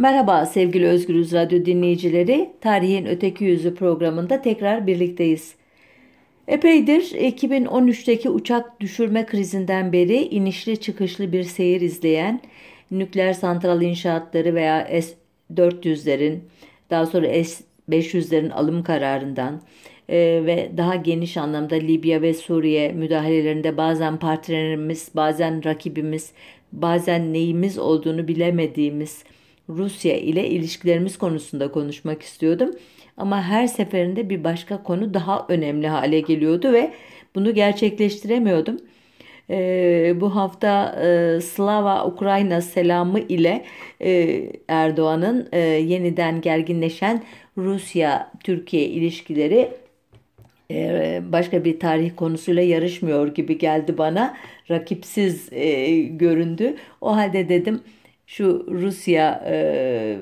Merhaba sevgili Özgürüz Radyo dinleyicileri. Tarihin Öteki Yüzü programında tekrar birlikteyiz. Epeydir 2013'teki uçak düşürme krizinden beri inişli çıkışlı bir seyir izleyen nükleer santral inşaatları veya S-400'lerin daha sonra S-500'lerin alım kararından e, ve daha geniş anlamda Libya ve Suriye müdahalelerinde bazen partnerimiz, bazen rakibimiz, bazen neyimiz olduğunu bilemediğimiz Rusya ile ilişkilerimiz konusunda konuşmak istiyordum. Ama her seferinde bir başka konu daha önemli hale geliyordu ve bunu gerçekleştiremiyordum. Ee, bu hafta e, Slava Ukrayna selamı ile e, Erdoğan'ın e, yeniden gerginleşen Rusya-Türkiye ilişkileri e, başka bir tarih konusuyla yarışmıyor gibi geldi bana. Rakipsiz e, göründü. O halde dedim şu Rusya e,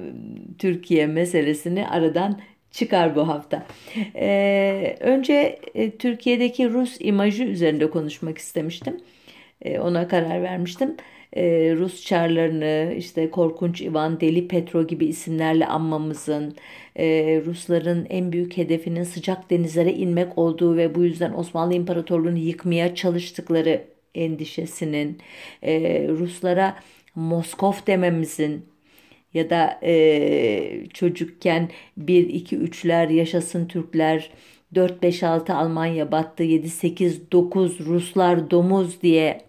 Türkiye meselesini aradan çıkar bu hafta. E, önce e, Türkiye'deki Rus imajı üzerinde konuşmak istemiştim. E, ona karar vermiştim. E, Rus çarlarını işte Korkunç Ivan, Deli Petro gibi isimlerle anmamızın, e, Rusların en büyük hedefinin sıcak denizlere inmek olduğu ve bu yüzden Osmanlı İmparatorluğu'nu yıkmaya çalıştıkları endişesinin, e, Ruslara Moskov dememizin ya da e, çocukken 1, 2, 3'ler yaşasın Türkler, 4, 5, 6 Almanya battı, 7, 8, 9 Ruslar domuz diye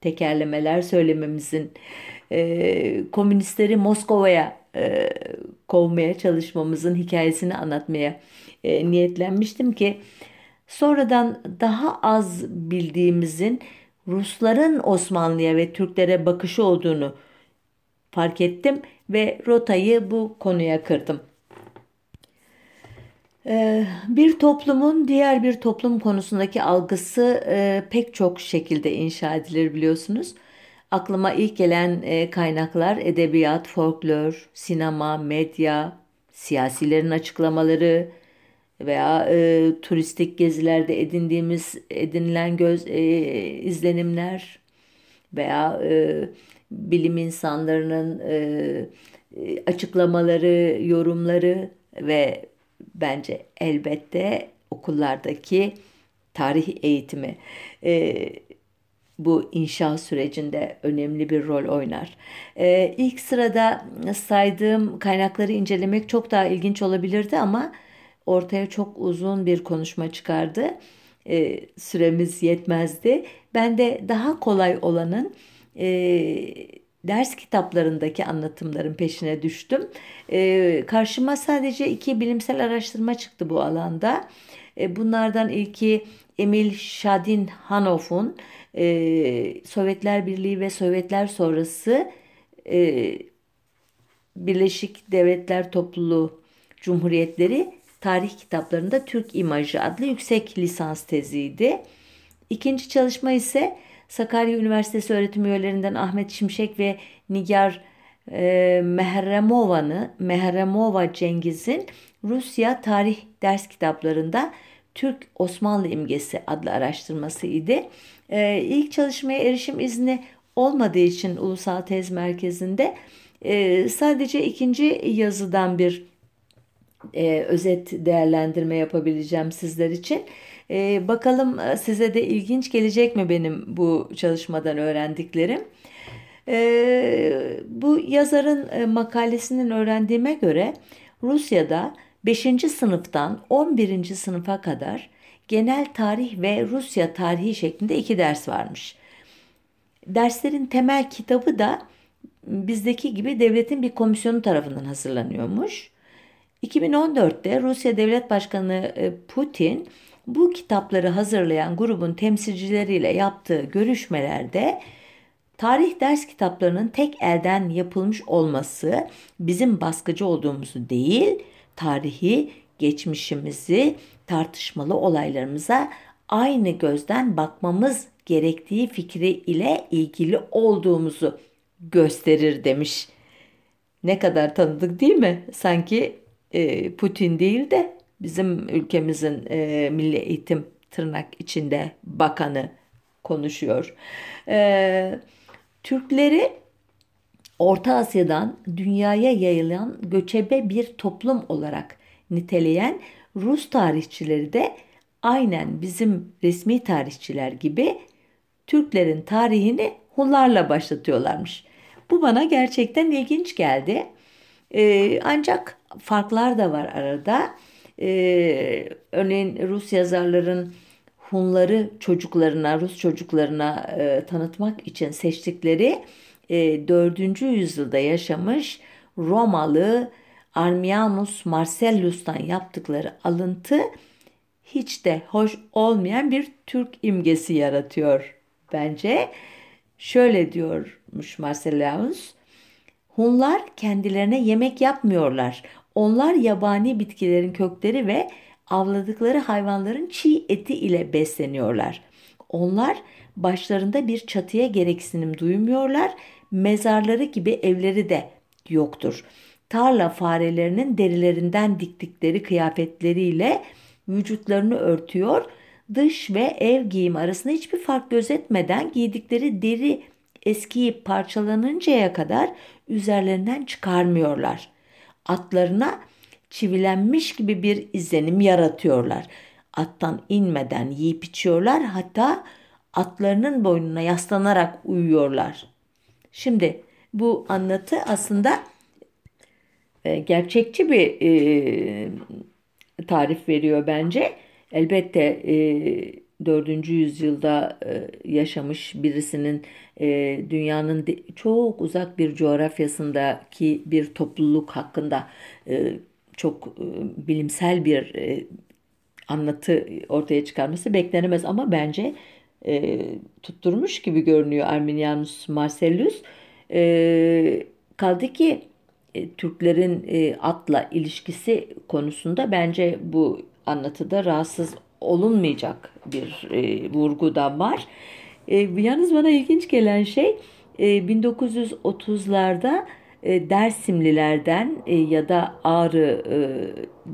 tekerlemeler söylememizin, e, komünistleri Moskova'ya e, kovmaya çalışmamızın hikayesini anlatmaya e, niyetlenmiştim ki sonradan daha az bildiğimizin Rusların Osmanlı'ya ve Türklere bakışı olduğunu fark ettim ve rotayı bu konuya kırdım. Ee, bir toplumun diğer bir toplum konusundaki algısı e, pek çok şekilde inşa edilir biliyorsunuz. Aklıma ilk gelen e, kaynaklar edebiyat, folklor, sinema, medya, siyasilerin açıklamaları, veya e, turistik gezilerde edindiğimiz edinilen göz e, izlenimler veya e, bilim insanlarının e, açıklamaları, yorumları ve bence elbette okullardaki tarih eğitimi e, bu inşa sürecinde önemli bir rol oynar. E, ilk sırada saydığım kaynakları incelemek çok daha ilginç olabilirdi ama ortaya çok uzun bir konuşma çıkardı. E, süremiz yetmezdi. Ben de daha kolay olanın e, ders kitaplarındaki anlatımların peşine düştüm. E, karşıma sadece iki bilimsel araştırma çıktı bu alanda. E, bunlardan ilki Emil Shadinhanov'un e, Sovyetler Birliği ve Sovyetler sonrası e, Birleşik Devletler Topluluğu Cumhuriyetleri tarih kitaplarında Türk İmajı adlı yüksek lisans teziydi. İkinci çalışma ise Sakarya Üniversitesi öğretim üyelerinden Ahmet Şimşek ve Nigar e, Mehremova'nı Mehremova Cengiz'in Rusya tarih ders kitaplarında Türk Osmanlı imgesi adlı araştırması idi. E, ilk çalışmaya erişim izni olmadığı için Ulusal Tez Merkezi'nde e, sadece ikinci yazıdan bir e, özet değerlendirme yapabileceğim sizler için. E, bakalım e, size de ilginç gelecek mi benim bu çalışmadan öğrendiklerim. E, bu yazarın e, makalesinden öğrendiğime göre Rusya'da 5. sınıftan 11. sınıfa kadar genel tarih ve Rusya tarihi şeklinde iki ders varmış. Derslerin temel kitabı da bizdeki gibi devletin bir komisyonu tarafından hazırlanıyormuş. 2014'te Rusya Devlet Başkanı e, Putin bu kitapları hazırlayan grubun temsilcileriyle yaptığı görüşmelerde tarih ders kitaplarının tek elden yapılmış olması bizim baskıcı olduğumuzu değil, tarihi, geçmişimizi, tartışmalı olaylarımıza aynı gözden bakmamız gerektiği fikri ile ilgili olduğumuzu gösterir demiş. Ne kadar tanıdık değil mi? Sanki e, Putin değil de bizim ülkemizin e, milli eğitim tırnak içinde bakanı konuşuyor. E, Türkleri Orta Asya'dan dünyaya yayılan göçebe bir toplum olarak niteleyen Rus tarihçileri de aynen bizim resmi tarihçiler gibi Türklerin tarihini Hunlarla başlatıyorlarmış. Bu bana gerçekten ilginç geldi. Ee, ancak farklar da var arada. Ee, örneğin Rus yazarların Hunları çocuklarına, Rus çocuklarına e, tanıtmak için seçtikleri e, 4. yüzyılda yaşamış Romalı Armianus Marcellus'tan yaptıkları alıntı hiç de hoş olmayan bir Türk imgesi yaratıyor bence. Şöyle diyormuş Marcellus, Hunlar kendilerine yemek yapmıyorlar. Onlar yabani bitkilerin kökleri ve avladıkları hayvanların çiğ eti ile besleniyorlar. Onlar başlarında bir çatıya gereksinim duymuyorlar. Mezarları gibi evleri de yoktur. Tarla farelerinin derilerinden diktikleri kıyafetleriyle vücutlarını örtüyor. Dış ve ev giyim arasında hiçbir fark gözetmeden giydikleri deri eskiyip parçalanıncaya kadar üzerlerinden çıkarmıyorlar. Atlarına çivilenmiş gibi bir izlenim yaratıyorlar. Attan inmeden yiyip içiyorlar hatta atlarının boynuna yaslanarak uyuyorlar. Şimdi bu anlatı aslında e, gerçekçi bir e, tarif veriyor bence. Elbette e, 4. yüzyılda e, yaşamış birisinin e, dünyanın çok uzak bir coğrafyasındaki bir topluluk hakkında e, çok bilimsel bir anlatı ortaya çıkarması beklenemez ama bence tutturmuş gibi görünüyor Arminianus Marcellus. Kaldı ki Türklerin atla ilişkisi konusunda bence bu anlatıda rahatsız olunmayacak bir e, vurgu da var. E, yalnız bana ilginç gelen şey e, 1930'larda e, Dersimlilerden e, ya da Ağrı e,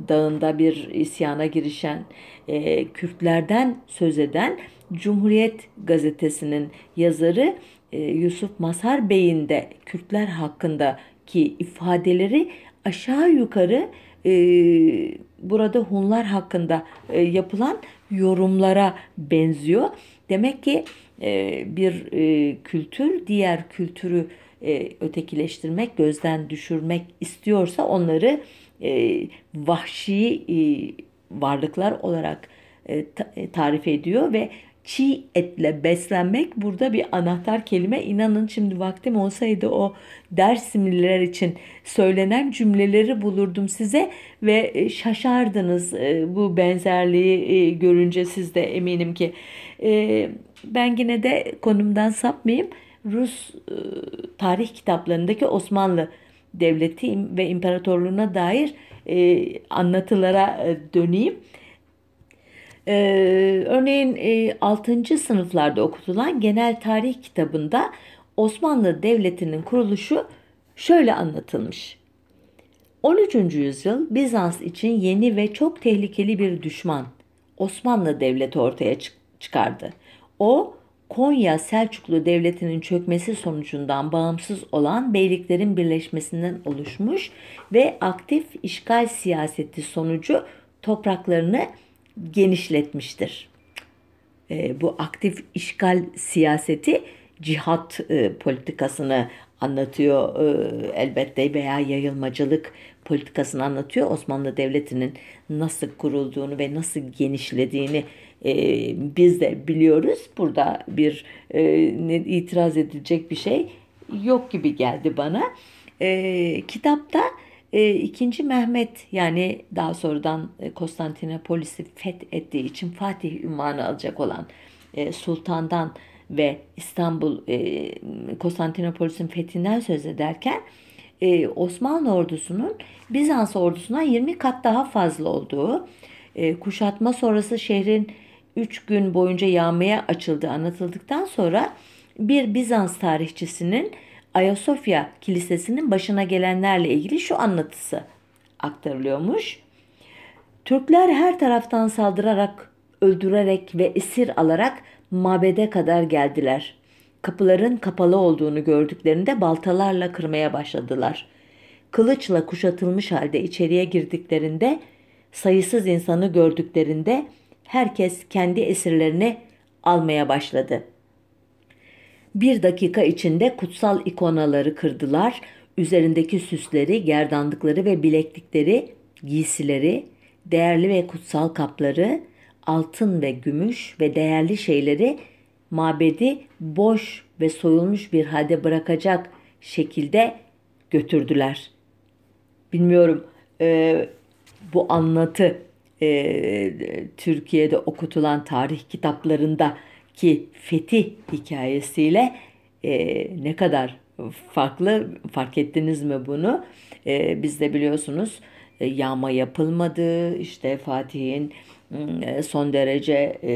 Dağı'nda bir isyana girişen e, Kürtlerden söz eden Cumhuriyet Gazetesi'nin yazarı e, Yusuf Mazhar Bey'in de Kürtler hakkındaki ifadeleri aşağı yukarı e, burada Hunlar hakkında e, yapılan yorumlara benziyor. Demek ki e, bir e, kültür diğer kültürü e, ötekileştirmek, gözden düşürmek istiyorsa onları e, vahşi e, varlıklar olarak e, e, tarif ediyor ve çiğ etle beslenmek burada bir anahtar kelime. İnanın şimdi vaktim olsaydı o Dersimliler için söylenen cümleleri bulurdum size ve e, şaşardınız e, bu benzerliği e, görünce siz de eminim ki. Ben yine de konumdan sapmayayım. Rus tarih kitaplarındaki Osmanlı Devleti ve İmparatorluğuna dair anlatılara döneyim. Ee, örneğin e, 6. sınıflarda okutulan genel tarih kitabında Osmanlı Devleti'nin kuruluşu şöyle anlatılmış. 13. yüzyıl Bizans için yeni ve çok tehlikeli bir düşman Osmanlı Devleti ortaya çıkardı. O Konya Selçuklu Devleti'nin çökmesi sonucundan bağımsız olan beyliklerin birleşmesinden oluşmuş ve aktif işgal siyaseti sonucu topraklarını genişletmiştir. E, bu aktif işgal siyaseti cihat e, politikasını anlatıyor e, elbette veya yayılmacılık politikasını anlatıyor. Osmanlı Devleti'nin nasıl kurulduğunu ve nasıl genişlediğini e, biz de biliyoruz. Burada bir e, itiraz edilecek bir şey yok gibi geldi bana. E, kitapta e, ikinci Mehmet yani daha sonradan e, Konstantinopolis'i fethettiği için Fatih ünvanı alacak olan e, sultandan ve İstanbul e, Konstantinopolis'in fethinden söz ederken Osmanlı ordusunun Bizans ordusundan 20 kat daha fazla olduğu, kuşatma sonrası şehrin 3 gün boyunca yağmaya açıldığı anlatıldıktan sonra bir Bizans tarihçisinin Ayasofya Kilisesi'nin başına gelenlerle ilgili şu anlatısı aktarılıyormuş. Türkler her taraftan saldırarak, öldürerek ve esir alarak mabede kadar geldiler. Kapıların kapalı olduğunu gördüklerinde baltalarla kırmaya başladılar. Kılıçla kuşatılmış halde içeriye girdiklerinde, sayısız insanı gördüklerinde herkes kendi esirlerini almaya başladı. Bir dakika içinde kutsal ikonaları kırdılar, üzerindeki süsleri, gerdanlıkları ve bileklikleri, giysileri, değerli ve kutsal kapları, altın ve gümüş ve değerli şeyleri mabedi boş ve soyulmuş bir halde bırakacak şekilde götürdüler. Bilmiyorum e, bu anlatı e, Türkiye'de okutulan tarih kitaplarında ki fetih hikayesiyle e, ne kadar farklı fark ettiniz mi bunu? E, biz de biliyorsunuz e, yağma yapılmadı işte Fatih'in e, son derece e,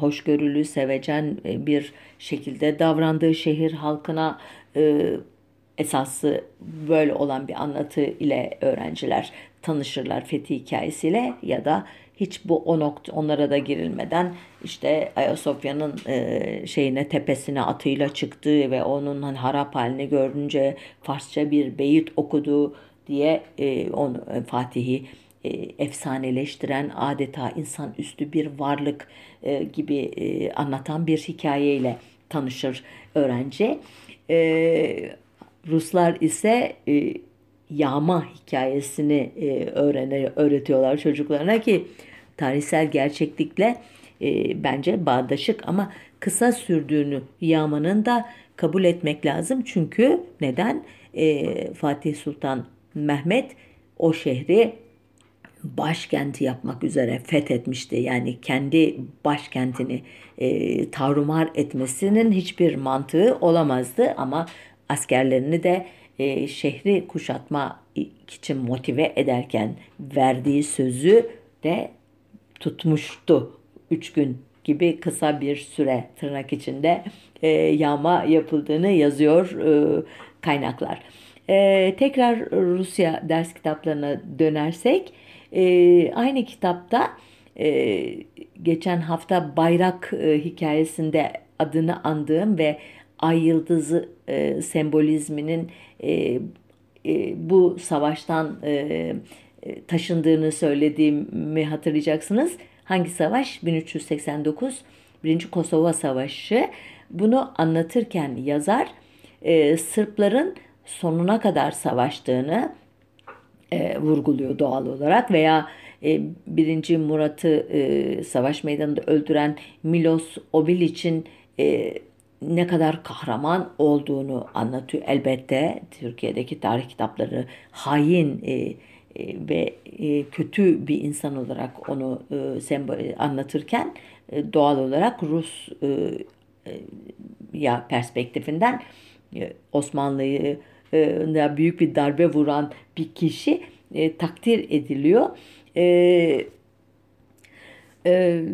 hoşgörülü, sevecen e, bir şekilde davrandığı şehir halkına e, esası böyle olan bir anlatı ile öğrenciler tanışırlar fethi hikayesiyle ya da hiç bu o nokta onlara da girilmeden işte Ayasofya'nın e, şeyine tepesine atıyla çıktığı ve onun hani harap halini görünce Farsça bir beyit okuduğu diye e, onu e, Fatih'i e, efsaneleştiren adeta insanüstü bir varlık e, gibi e, anlatan bir hikayeyle tanışır öğrenci. E, Ruslar ise e, yağma hikayesini e, öğrene, öğretiyorlar çocuklarına ki tarihsel gerçeklikle e, bence bağdaşık ama kısa sürdüğünü yağmanın da kabul etmek lazım. Çünkü neden? E, Fatih Sultan Mehmet o şehri başkenti yapmak üzere fethetmişti. Yani kendi başkentini e, tarumar etmesinin hiçbir mantığı olamazdı ama askerlerini de e, şehri kuşatma için motive ederken verdiği sözü de tutmuştu. Üç gün gibi kısa bir süre tırnak içinde e, yağma yapıldığını yazıyor e, kaynaklar. E, tekrar Rusya ders kitaplarına dönersek e, aynı kitapta e, geçen hafta bayrak e, hikayesinde adını andığım ve ay yıldızı e, sembolizminin e, e, bu savaştan e, taşındığını söylediğimi hatırlayacaksınız. Hangi savaş? 1389 1. Kosova Savaşı. Bunu anlatırken yazar e, Sırpların sonuna kadar savaştığını e, vurguluyor doğal olarak veya e, 1. Murat'ı e, savaş meydanında öldüren Milos Obilic'in e, ne kadar kahraman olduğunu anlatıyor. Elbette Türkiye'deki tarih kitapları hain e, e, ve e, kötü bir insan olarak onu e, sembol anlatırken e, doğal olarak Rus e, e, ya perspektifinden e, Osmanlı'yı e, büyük bir darbe vuran bir kişi e, takdir ediliyor. E, e,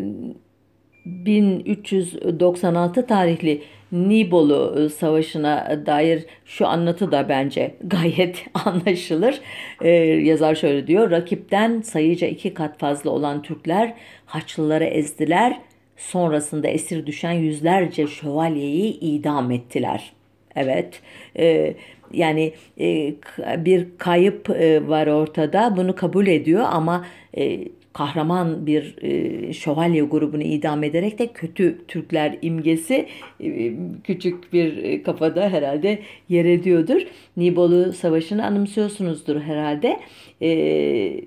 1396 tarihli Nibolu Savaşı'na dair şu anlatı da bence gayet anlaşılır. Ee, yazar şöyle diyor. Rakipten sayıca iki kat fazla olan Türkler Haçlıları ezdiler. Sonrasında esir düşen yüzlerce şövalyeyi idam ettiler. Evet. E, yani e, bir kayıp e, var ortada. Bunu kabul ediyor ama e, kahraman bir e, şövalye grubunu idam ederek de kötü Türkler imgesi e, küçük bir e, kafada herhalde yer ediyordur. Nibolu Savaşı'nı anımsıyorsunuzdur herhalde. E,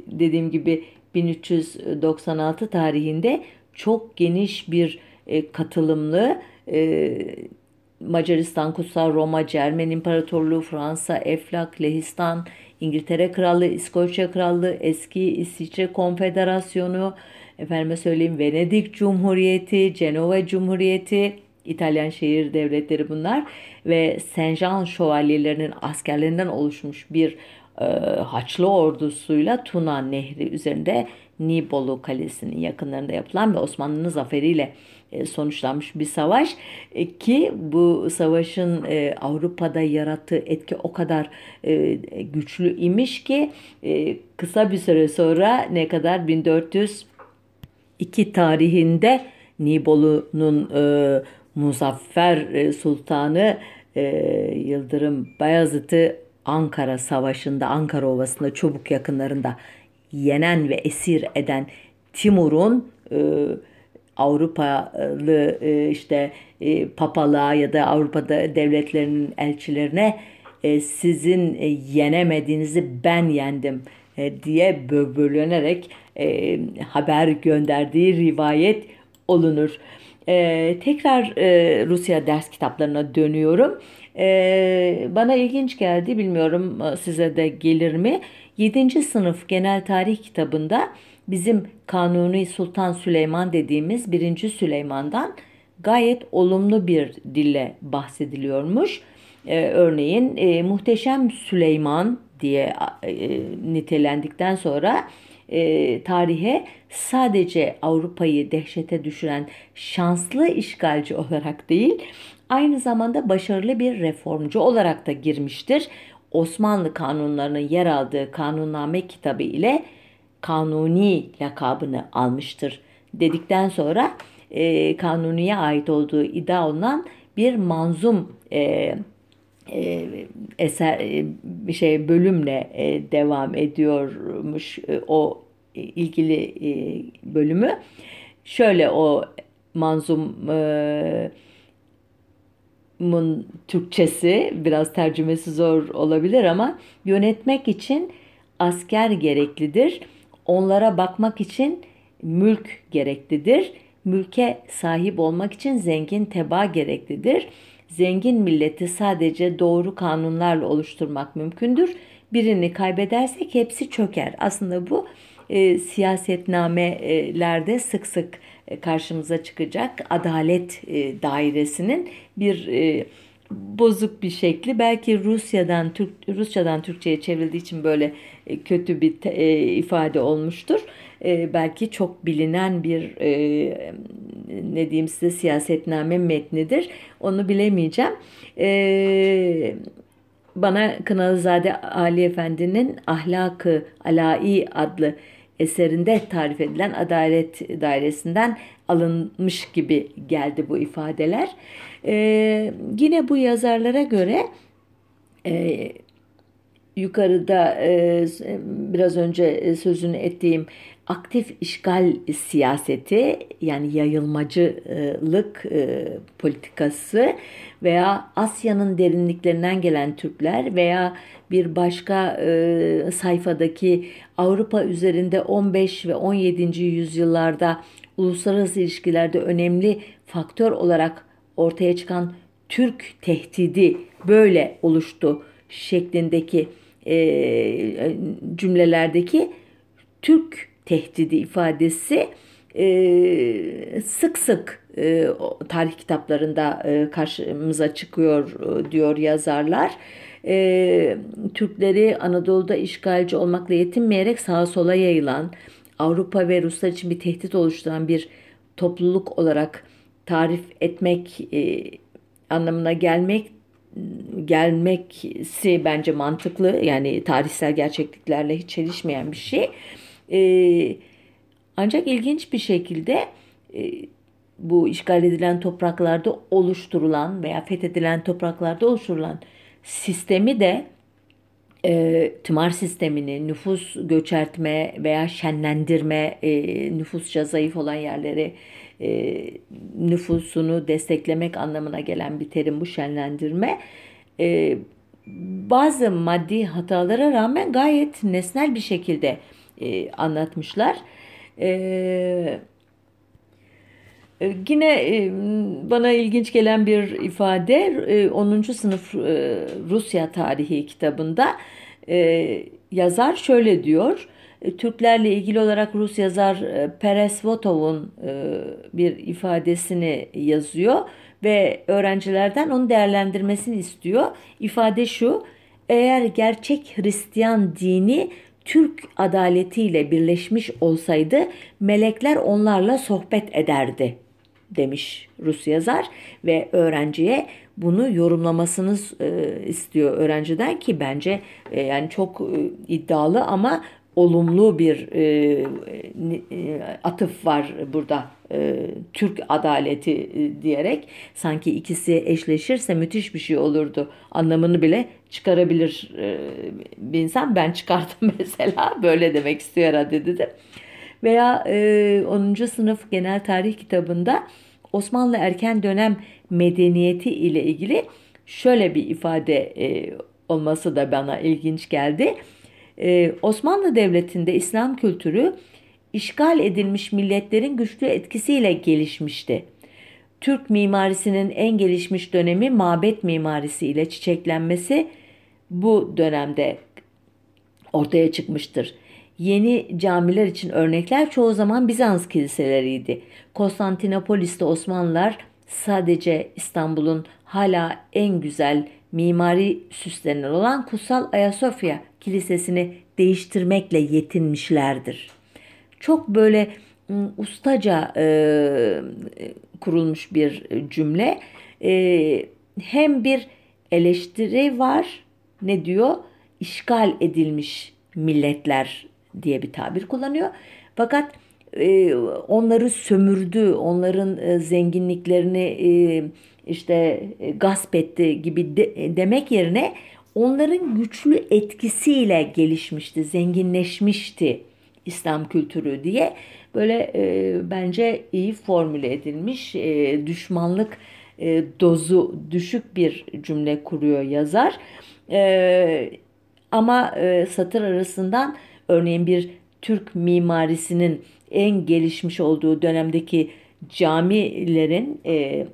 dediğim gibi 1396 tarihinde çok geniş bir e, katılımlı e, Macaristan, Kutsal Roma, Cermen İmparatorluğu, Fransa, Eflak, Lehistan, İngiltere Krallığı, İskoçya Krallığı, eski İsviçre Konfederasyonu, efendime söyleyeyim Venedik Cumhuriyeti, Cenova Cumhuriyeti, İtalyan şehir devletleri bunlar ve Saint Jean şövalyelerinin askerlerinden oluşmuş bir e, Haçlı ordusuyla Tuna Nehri üzerinde Nibolu Kalesi'nin yakınlarında yapılan ve Osmanlı'nın zaferiyle sonuçlanmış bir savaş e, ki bu savaşın e, Avrupa'da yarattığı etki o kadar güçlü imiş ki kısa bir süre sonra ne kadar? 1402 tarihinde Nibolu'nun Muzaffer e, Sultanı e, Yıldırım Bayezid'i Ankara Savaşı'nda, Ankara Ovası'nda, Çubuk yakınlarında yenen ve esir eden Timur'un e, Avrupalı e, işte e, papalığa ya da Avrupa'da devletlerinin elçilerine e, sizin yenemediğinizi ben yendim diye böbürlenerek haber gönderdiği rivayet olunur. Tekrar Rusya ders kitaplarına dönüyorum. Bana ilginç geldi bilmiyorum size de gelir mi? 7. sınıf genel tarih kitabında bizim Kanuni Sultan Süleyman dediğimiz 1. Süleyman'dan gayet olumlu bir dille bahsediliyormuş. Ee, örneğin e, Muhteşem Süleyman diye e, nitelendikten sonra e, tarihe sadece Avrupa'yı dehşete düşüren şanslı işgalci olarak değil, aynı zamanda başarılı bir reformcu olarak da girmiştir. Osmanlı kanunlarının yer aldığı Kanunname kitabı ile Kanuni lakabını almıştır dedikten sonra e, Kanuni'ye ait olduğu iddia olunan bir manzum e, e, eser e, bir şey bölümle e, devam ediyormuş e, o ilgili e, bölümü. Şöyle o manzum e, Türkçesi biraz tercümesi zor olabilir ama yönetmek için asker gereklidir. Onlara bakmak için mülk gereklidir. Mülke sahip olmak için zengin teba gereklidir. Zengin milleti sadece doğru kanunlarla oluşturmak mümkündür. Birini kaybedersek hepsi çöker. Aslında bu e, siyasetnamelerde sık sık e, karşımıza çıkacak adalet e, dairesinin bir e, bozuk bir şekli. Belki Rusya'dan Türk Rusçadan Türkçe'ye çevrildiği için böyle e, kötü bir e, ifade olmuştur. E, belki çok bilinen bir e, ne diyeyim size siyasetname metnidir. Onu bilemeyeceğim. E, bana Kınalızade Ali Efendi'nin Ahlakı Alai adlı eserinde tarif edilen adalet dairesinden alınmış gibi geldi bu ifadeler. Ee, yine bu yazarlara göre e, yukarıda e, biraz önce sözünü ettiğim aktif işgal siyaseti yani yayılmacılık e, politikası veya Asya'nın derinliklerinden gelen Türkler veya bir başka e, sayfadaki Avrupa üzerinde 15 ve 17. yüzyıllarda uluslararası ilişkilerde önemli faktör olarak ortaya çıkan Türk tehdidi böyle oluştu şeklindeki e, cümlelerdeki Türk tehdidi ifadesi e, sık sık e, tarih kitaplarında e, karşımıza çıkıyor e, diyor yazarlar. E, Türkleri Anadolu'da işgalci olmakla yetinmeyerek sağa sola yayılan, Avrupa ve Ruslar için bir tehdit oluşturan bir topluluk olarak tarif etmek e, anlamına gelmek gelmeksi bence mantıklı yani tarihsel gerçekliklerle hiç çelişmeyen bir şey. E, ancak ilginç bir şekilde e, bu işgal edilen topraklarda oluşturulan veya fethedilen topraklarda oluşturulan sistemi de e, tımar sistemini, nüfus göçertme veya şenlendirme, e, nüfusça zayıf olan yerleri e, nüfusunu desteklemek anlamına gelen bir terim bu şenlendirme. E, bazı maddi hatalara rağmen gayet nesnel bir şekilde e, anlatmışlar. E, Yine e, bana ilginç gelen bir ifade 10. E, sınıf Rusya tarihi kitabında yazar şöyle diyor. Türklerle ilgili olarak Rus yazar Peresvotov'un bir ifadesini yazıyor ve öğrencilerden onu değerlendirmesini istiyor. İfade şu: eğer gerçek Hristiyan dini Türk adaletiyle birleşmiş olsaydı melekler onlarla sohbet ederdi demiş Rus yazar ve öğrenciye bunu yorumlamasını e, istiyor öğrenciden ki bence e, yani çok e, iddialı ama olumlu bir e, e, atıf var burada e, Türk adaleti e, diyerek sanki ikisi eşleşirse müthiş bir şey olurdu anlamını bile çıkarabilir e, bir insan ben çıkardım mesela böyle demek istiyor herhalde dedim veya e, 10. sınıf genel tarih kitabında Osmanlı erken dönem medeniyeti ile ilgili şöyle bir ifade e, olması da bana ilginç geldi. Ee, Osmanlı Devleti'nde İslam kültürü işgal edilmiş milletlerin güçlü etkisiyle gelişmişti. Türk mimarisinin en gelişmiş dönemi mabet mimarisi ile çiçeklenmesi bu dönemde ortaya çıkmıştır. Yeni camiler için örnekler çoğu zaman Bizans kiliseleriydi. Konstantinopolis'te Osmanlılar sadece İstanbul'un hala en güzel mimari süslerinden olan Kutsal Ayasofya Kilisesi'ni değiştirmekle yetinmişlerdir. Çok böyle ıı, ustaca e, kurulmuş bir cümle. E, hem bir eleştiri var ne diyor? İşgal edilmiş milletler diye bir tabir kullanıyor. Fakat e, onları sömürdü, onların e, zenginliklerini e, işte e, gasp etti gibi de, demek yerine onların güçlü etkisiyle gelişmişti, zenginleşmişti İslam kültürü diye böyle e, bence iyi formüle edilmiş e, düşmanlık e, dozu düşük bir cümle kuruyor yazar. E, ama e, satır arasından örneğin bir Türk mimarisinin en gelişmiş olduğu dönemdeki camilerin e,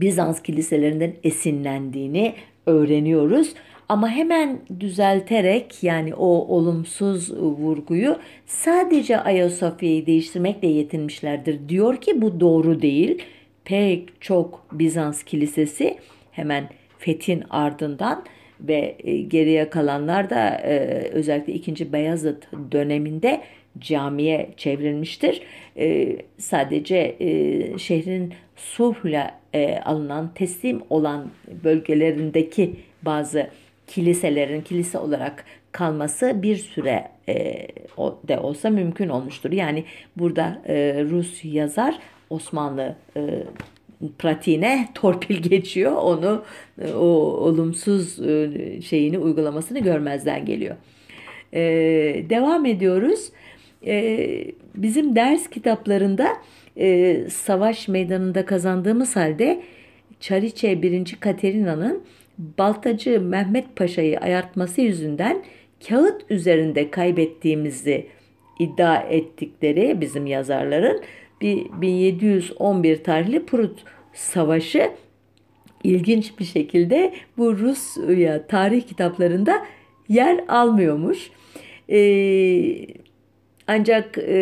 Bizans kiliselerinden esinlendiğini öğreniyoruz. Ama hemen düzelterek yani o olumsuz vurguyu sadece Ayasofya'yı değiştirmekle yetinmişlerdir. Diyor ki bu doğru değil. Pek çok Bizans kilisesi hemen fethin ardından ve e, geriye kalanlar da e, özellikle 2. Beyazıt döneminde camiye çevrilmiştir. E, sadece şehrin sulhla alınan teslim olan bölgelerindeki bazı kiliselerin kilise olarak kalması bir süre de olsa mümkün olmuştur. Yani burada Rus yazar Osmanlı pratiğine torpil geçiyor. Onu e, o olumsuz e, şeyini uygulamasını görmezden geliyor. Ee, devam ediyoruz. Ee, bizim ders kitaplarında e, savaş meydanında kazandığımız halde Çariçe 1. Katerina'nın Baltacı Mehmet Paşa'yı ayartması yüzünden kağıt üzerinde kaybettiğimizi iddia ettikleri bizim yazarların bir 1711 tarihli Prut Savaşı ilginç bir şekilde bu Rusya tarih kitaplarında yer almıyormuş. Ee, ancak e,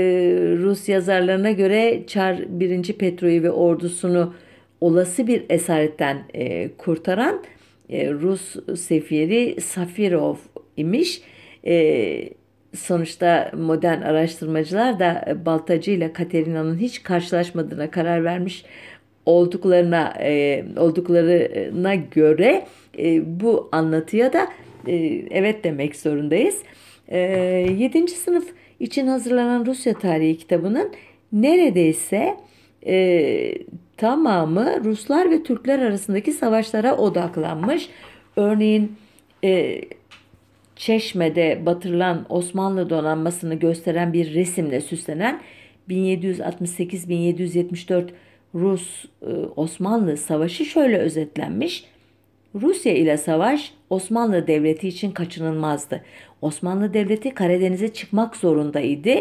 Rus yazarlarına göre Çar 1. Petro'yu ve ordusunu olası bir esaretten e, kurtaran e, Rus sefiri Safirov imiş. E, sonuçta modern araştırmacılar da Baltacı ile Katerina'nın hiç karşılaşmadığına karar vermiş olduklarına e, olduklarına göre e, bu anlatıya da e, evet demek zorundayız. E, 7. sınıf için hazırlanan Rusya tarihi kitabının neredeyse e, tamamı Ruslar ve Türkler arasındaki savaşlara odaklanmış. Örneğin e, Çeşme'de batırılan Osmanlı donanmasını gösteren bir resimle süslenen 1768-1774 Rus-Osmanlı savaşı şöyle özetlenmiş. Rusya ile savaş Osmanlı Devleti için kaçınılmazdı. Osmanlı Devleti Karadeniz'e çıkmak zorundaydı.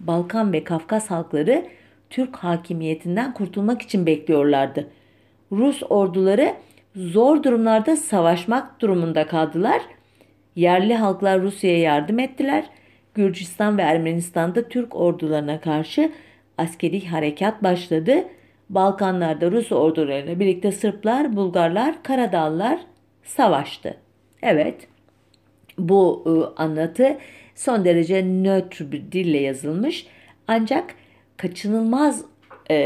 Balkan ve Kafkas halkları Türk hakimiyetinden kurtulmak için bekliyorlardı. Rus orduları zor durumlarda savaşmak durumunda kaldılar Yerli halklar Rusya'ya yardım ettiler. Gürcistan ve Ermenistan'da Türk ordularına karşı askeri harekat başladı. Balkanlarda Rus ordularıyla birlikte Sırplar, Bulgarlar, Karadağlılar savaştı. Evet, bu e, anlatı son derece nötr bir dille yazılmış. Ancak kaçınılmaz e,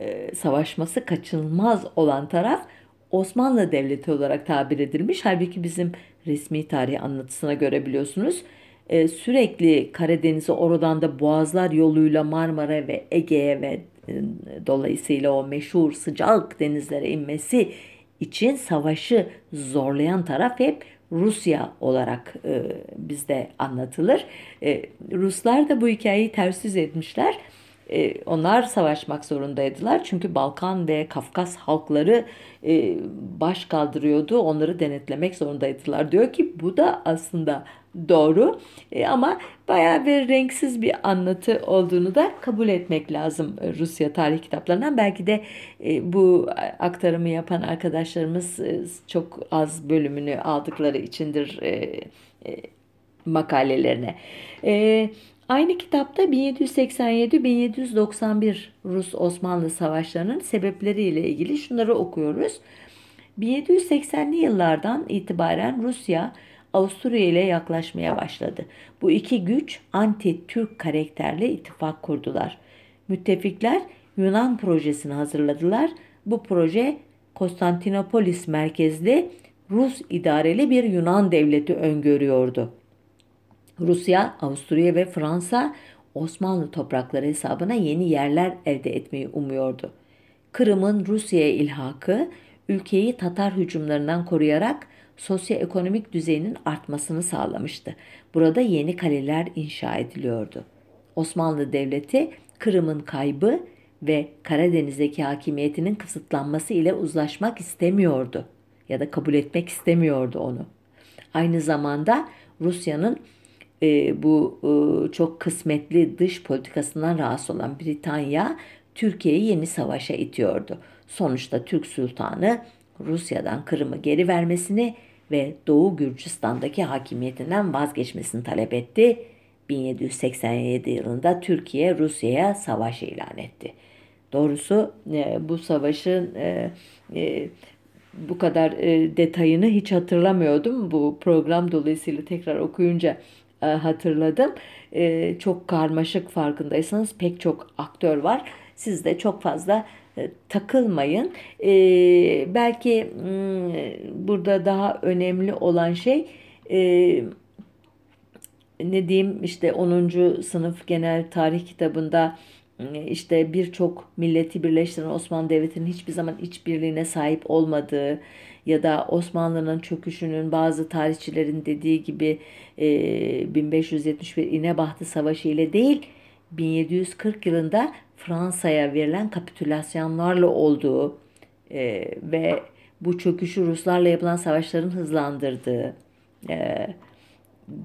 e, savaşması kaçınılmaz olan taraf Osmanlı Devleti olarak tabir edilmiş. Halbuki bizim resmi tarih anlatısına göre biliyorsunuz e, sürekli Karadeniz'e oradan da Boğazlar yoluyla Marmara ve Ege'ye ve e, dolayısıyla o meşhur sıcak denizlere inmesi için savaşı zorlayan taraf hep Rusya olarak e, bizde anlatılır. E, Ruslar da bu hikayeyi ters yüz etmişler. E, onlar savaşmak zorundaydılar. Çünkü Balkan ve Kafkas halkları e, baş kaldırıyordu. Onları denetlemek zorundaydılar. Diyor ki bu da aslında doğru e, ama bayağı bir renksiz bir anlatı olduğunu da kabul etmek lazım e, Rusya tarih kitaplarından. Belki de e, bu aktarımı yapan arkadaşlarımız çok az bölümünü aldıkları içindir makalelerine. Aynı kitapta 1787-1791 Rus-Osmanlı savaşlarının sebepleriyle ilgili şunları okuyoruz. 1780'li yıllardan itibaren Rusya Avusturya ile yaklaşmaya başladı. Bu iki güç anti-Türk karakterli ittifak kurdular. Müttefikler Yunan projesini hazırladılar. Bu proje Konstantinopolis merkezli Rus idareli bir Yunan devleti öngörüyordu. Rusya, Avusturya ve Fransa Osmanlı toprakları hesabına yeni yerler elde etmeyi umuyordu. Kırım'ın Rusya'ya ilhakı ülkeyi Tatar hücumlarından koruyarak sosyoekonomik düzeyinin artmasını sağlamıştı. Burada yeni kaleler inşa ediliyordu. Osmanlı Devleti Kırım'ın kaybı ve Karadeniz'deki hakimiyetinin kısıtlanması ile uzlaşmak istemiyordu ya da kabul etmek istemiyordu onu. Aynı zamanda Rusya'nın e, bu e, çok kısmetli dış politikasından rahatsız olan Britanya Türkiye'yi yeni savaşa itiyordu. Sonuçta Türk Sultanı Rusya'dan Kırım'ı geri vermesini ve Doğu Gürcistan'daki hakimiyetinden vazgeçmesini talep etti. 1787 yılında Türkiye Rusya'ya savaş ilan etti. Doğrusu e, bu savaşın e, e, bu kadar detayını hiç hatırlamıyordum. Bu program dolayısıyla tekrar okuyunca hatırladım. Çok karmaşık farkındaysanız pek çok aktör var. Siz de çok fazla e, takılmayın. belki hmm, burada daha önemli olan şey ne diyeyim işte 10. sınıf genel tarih kitabında işte birçok milleti birleştiren Osmanlı Devleti'nin hiçbir zaman işbirliğine sahip olmadığı ya da Osmanlı'nın çöküşünün bazı tarihçilerin dediği gibi e, 1571 İnebahtı Savaşı ile değil 1740 yılında Fransa'ya verilen kapitülasyonlarla olduğu e, ve bu çöküşü Ruslarla yapılan savaşların hızlandırdığı e,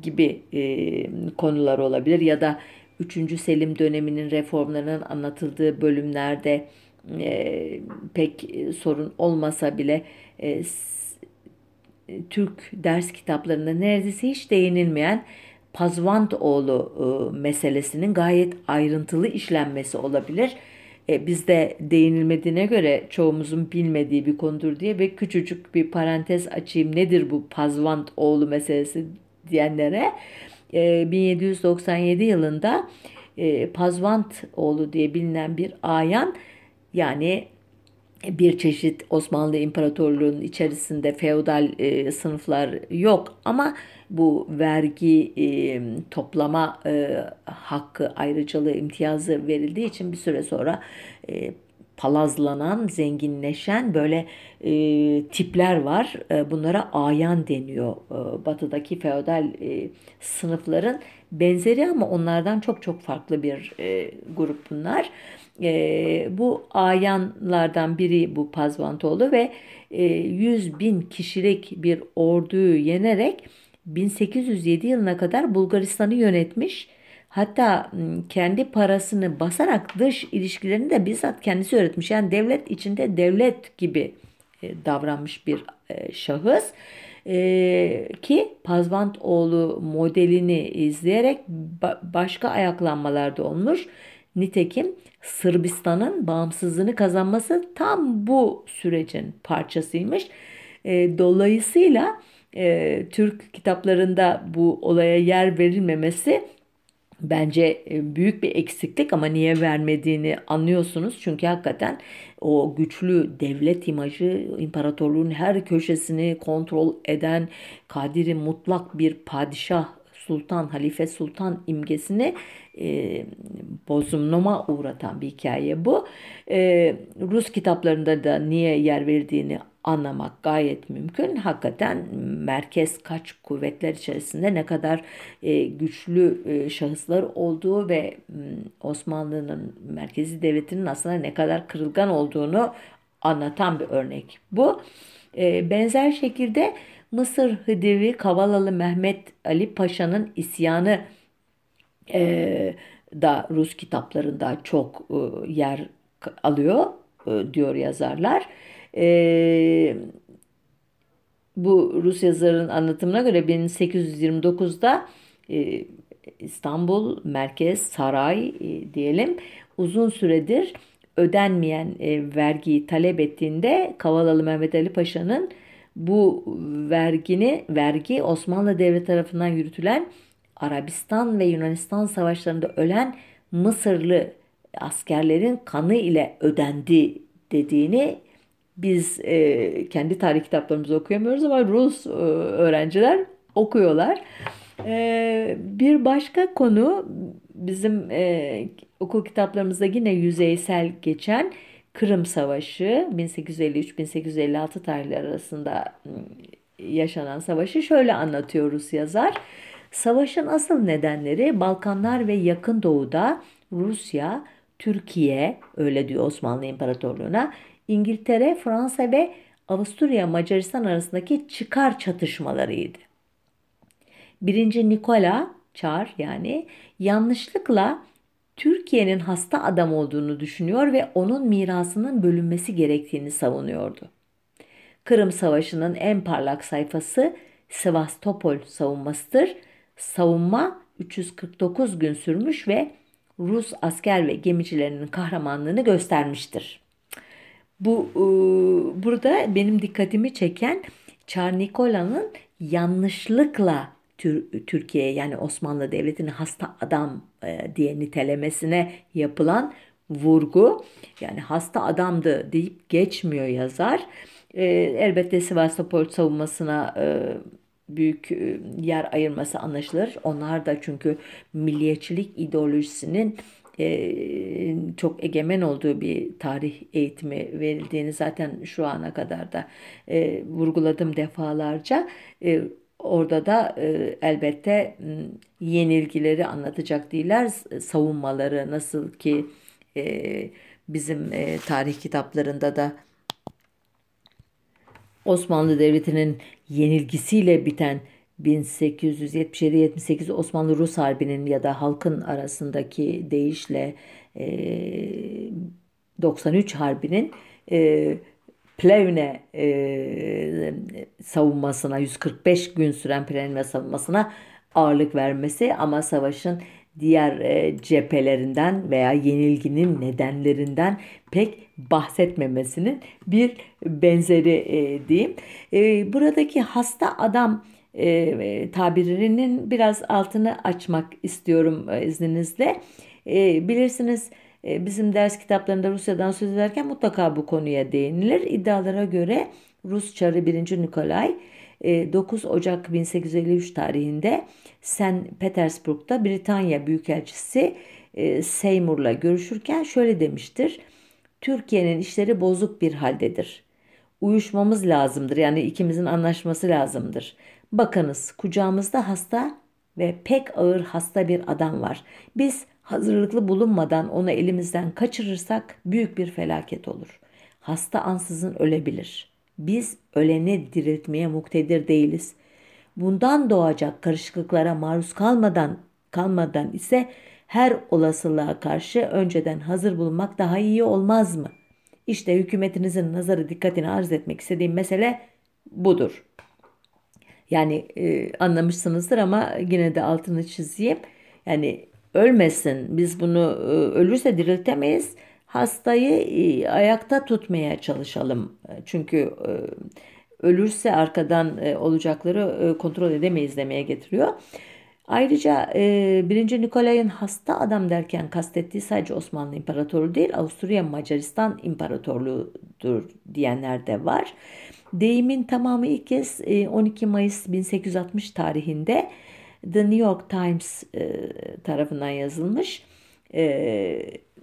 gibi e, konular olabilir ya da 3. Selim döneminin reformlarının anlatıldığı bölümlerde e, pek sorun olmasa bile e, Türk ders kitaplarında neredeyse hiç değinilmeyen Pazvantoğlu e, meselesinin gayet ayrıntılı işlenmesi olabilir. E, bizde değinilmediğine göre çoğumuzun bilmediği bir konudur diye ve küçücük bir parantez açayım nedir bu Pazvantoğlu meselesi diyenlere. E, 1797 yılında e, Pazvantoğlu diye bilinen bir ayan yani bir çeşit Osmanlı İmparatorluğu'nun içerisinde feodal e, sınıflar yok. Ama bu vergi e, toplama e, hakkı ayrıcalığı imtiyazı verildiği için bir süre sonra e, palazlanan, zenginleşen böyle e, tipler var. E, bunlara ayan deniyor. E, batıdaki feodal e, sınıfların benzeri ama onlardan çok çok farklı bir e, grup bunlar. E, bu ayanlardan biri bu Pazvantoğlu ve e, 100 bin kişilik bir orduyu yenerek 1807 yılına kadar Bulgaristan'ı yönetmiş. Hatta kendi parasını basarak dış ilişkilerini de bizzat kendisi öğretmiş. Yani devlet içinde devlet gibi davranmış bir şahıs. Ki Pazvantoğlu modelini izleyerek ba- başka ayaklanmalarda olmuş. Nitekim Sırbistan'ın bağımsızlığını kazanması tam bu sürecin parçasıymış. Dolayısıyla Türk kitaplarında bu olaya yer verilmemesi bence e, büyük bir eksiklik ama niye vermediğini anlıyorsunuz. Çünkü hakikaten o güçlü devlet imajı imparatorluğun her köşesini kontrol eden kadiri mutlak bir padişah sultan, halife sultan imgesini e, bozumlama uğratan bir hikaye bu. E, Rus kitaplarında da niye yer verdiğini anlamak gayet mümkün. Hakikaten merkez kaç kuvvetler içerisinde ne kadar e, güçlü e, şahıslar olduğu ve Osmanlı'nın merkezi devletinin aslında ne kadar kırılgan olduğunu anlatan bir örnek. Bu e, benzer şekilde Mısır Hıdivi Kavalalı Mehmet Ali Paşa'nın isyanı e, da Rus kitaplarında çok e, yer alıyor e, diyor yazarlar. Bu Rus yazarın anlatımına göre 1829'da e, İstanbul merkez saray e, diyelim uzun süredir ödenmeyen e, vergiyi talep ettiğinde Kavalalı Mehmet Ali Paşa'nın bu vergini vergi Osmanlı Devleti tarafından yürütülen Arabistan ve Yunanistan savaşlarında ölen Mısırlı askerlerin kanı ile ödendi dediğini biz e, kendi tarih kitaplarımızı okuyamıyoruz ama Rus e, öğrenciler okuyorlar. E, bir başka konu bizim e, okul kitaplarımızda yine yüzeysel geçen Kırım Savaşı 1853-1856 tarihleri arasında yaşanan savaşı şöyle anlatıyoruz yazar. Savaşın asıl nedenleri Balkanlar ve Yakın Doğu'da Rusya, Türkiye, öyle diyor Osmanlı İmparatorluğu'na, İngiltere, Fransa ve Avusturya Macaristan arasındaki çıkar çatışmalarıydı. Birinci Nikola Çar yani yanlışlıkla Türkiye'nin hasta adam olduğunu düşünüyor ve onun mirasının bölünmesi gerektiğini savunuyordu. Kırım Savaşı'nın en parlak sayfası Sevastopol savunmasıdır. Savunma 349 gün sürmüş ve Rus asker ve gemicilerinin kahramanlığını göstermiştir. Bu e, burada benim dikkatimi çeken Çar Nikola'nın yanlışlıkla Türkiye yani Osmanlı Devleti'ni hasta adam e, diye nitelemesine yapılan vurgu yani hasta adamdı deyip geçmiyor yazar. E, elbette Sivastopol savunmasına e, büyük e, yer ayırması anlaşılır. Onlar da çünkü milliyetçilik ideolojisinin e, çok egemen olduğu bir tarih eğitimi verildiğini zaten şu ana kadar da e, vurguladım defalarca. E, Orada da e, elbette yenilgileri anlatacak değiller. Savunmaları nasıl ki e, bizim e, tarih kitaplarında da Osmanlı Devleti'nin yenilgisiyle biten 1877-78 Osmanlı-Rus Harbi'nin ya da halkın arasındaki değişle e, 93 Harbi'nin e, Plevne e, savunmasına 145 gün süren Plevne savunmasına ağırlık vermesi ama savaşın diğer e, cephelerinden veya yenilginin nedenlerinden pek bahsetmemesinin bir benzeri e, diyeyim. E, buradaki hasta adam e, tabirinin biraz altını açmak istiyorum e, izninizle. E, bilirsiniz e, bizim ders kitaplarında Rusya'dan söz ederken mutlaka bu konuya değinilir. İddialara göre Rus Çarı 1. Nikolay 9 e, Ocak 1853 tarihinde St. Petersburg'da Britanya Büyükelçisi e, Seymour'la görüşürken şöyle demiştir. Türkiye'nin işleri bozuk bir haldedir. Uyuşmamız lazımdır yani ikimizin anlaşması lazımdır. Bakınız kucağımızda hasta ve pek ağır hasta bir adam var. Biz hazırlıklı bulunmadan onu elimizden kaçırırsak büyük bir felaket olur. Hasta ansızın ölebilir. Biz öleni diriltmeye muktedir değiliz. Bundan doğacak karışıklıklara maruz kalmadan kalmadan ise her olasılığa karşı önceden hazır bulunmak daha iyi olmaz mı? İşte hükümetinizin nazarı dikkatini arz etmek istediğim mesele budur. Yani e, anlamışsınızdır ama yine de altını çizeyim. Yani ölmesin. Biz bunu e, ölürse diriltemeyiz. Hastayı e, ayakta tutmaya çalışalım. Çünkü e, ölürse arkadan olacakları kontrol edemeyiz demeye getiriyor. Ayrıca e, 1. Nikolay'ın hasta adam derken kastettiği sadece Osmanlı İmparatoru değil Avusturya Macaristan İmparatorluğu'dur diyenler de var. Deyimin tamamı ilk kez 12 Mayıs 1860 tarihinde The New York Times tarafından yazılmış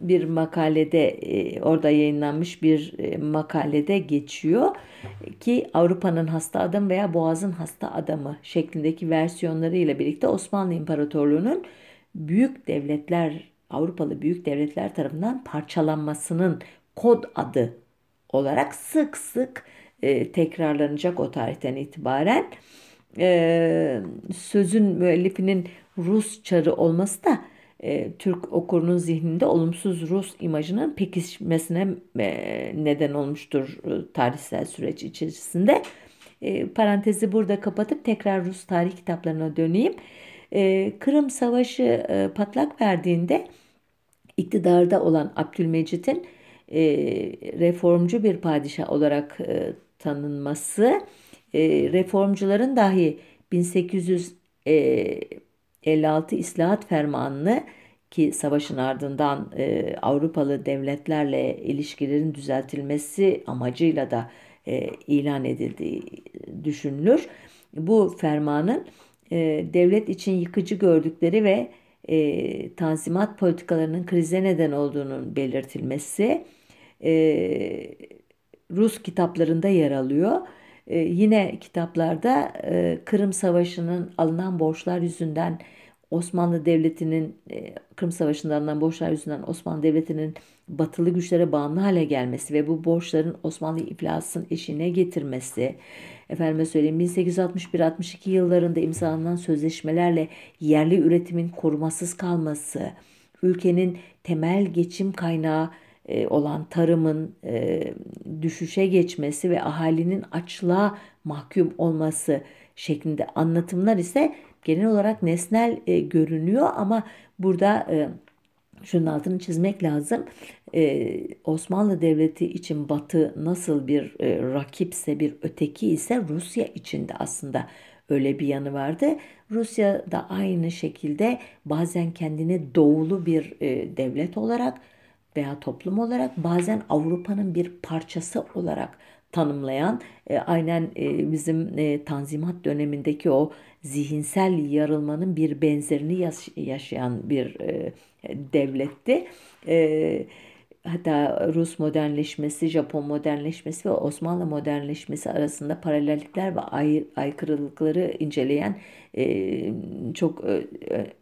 bir makalede orada yayınlanmış bir makalede geçiyor ki Avrupa'nın hasta adam veya Boğaz'ın hasta adamı şeklindeki versiyonları ile birlikte Osmanlı İmparatorluğu'nun büyük devletler Avrupalı büyük devletler tarafından parçalanmasının kod adı olarak sık sık e, tekrarlanacak o tarihten itibaren. E, sözün müellifinin Rus çarı olması da e, Türk okurunun zihninde olumsuz Rus imajının pekişmesine e, neden olmuştur e, tarihsel süreç içerisinde. E, parantezi burada kapatıp tekrar Rus tarih kitaplarına döneyim. E, Kırım Savaşı e, patlak verdiğinde iktidarda olan Abdülmecit'in e, reformcu bir padişah olarak e, tanınması, e, reformcuların dahi 1856 İslahat Fermanı'nı ki savaşın ardından e, Avrupalı devletlerle ilişkilerin düzeltilmesi amacıyla da e, ilan edildiği düşünülür. Bu fermanın e, devlet için yıkıcı gördükleri ve e, tanzimat politikalarının krize neden olduğunun belirtilmesi e, Rus kitaplarında yer alıyor. E, yine kitaplarda e, Kırım Savaşı'nın alınan borçlar yüzünden Osmanlı Devleti'nin e, Kırım Savaşı'nda alınan borçlar yüzünden Osmanlı Devleti'nin batılı güçlere bağımlı hale gelmesi ve bu borçların Osmanlı iflasının eşine getirmesi, efendime söyleyeyim 1861-62 yıllarında imzalanan sözleşmelerle yerli üretimin korumasız kalması, ülkenin temel geçim kaynağı olan tarımın e, düşüşe geçmesi ve ahalinin açlığa mahkum olması şeklinde anlatımlar ise genel olarak nesnel e, görünüyor ama burada şunun altını çizmek lazım. Osmanlı Devleti için Batı nasıl bir e, rakipse bir öteki ise Rusya için de aslında öyle bir yanı vardı. Rusya da aynı şekilde bazen kendini doğulu bir e, devlet olarak veya toplum olarak bazen Avrupa'nın bir parçası olarak tanımlayan e, aynen e, bizim e, Tanzimat dönemindeki o zihinsel yarılmanın bir benzerini yaş- yaşayan bir e, devletti. E, hatta Rus modernleşmesi, Japon modernleşmesi ve Osmanlı modernleşmesi arasında paralellikler ve ay, aykırılıkları inceleyen e, çok e,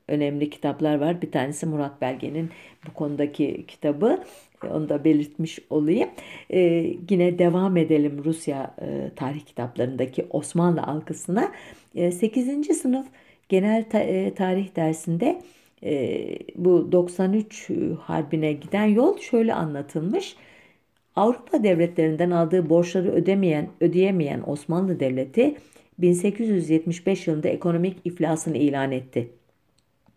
önemli kitaplar var. Bir tanesi Murat Belge'nin bu konudaki kitabı. E, onu da belirtmiş olayım. E, yine devam edelim Rusya e, tarih kitaplarındaki Osmanlı algısına. E, 8. sınıf genel ta, e, tarih dersinde e, bu 93 harbine giden yol şöyle anlatılmış. Avrupa devletlerinden aldığı borçları ödemeyen, ödeyemeyen Osmanlı Devleti 1875 yılında ekonomik iflasını ilan etti.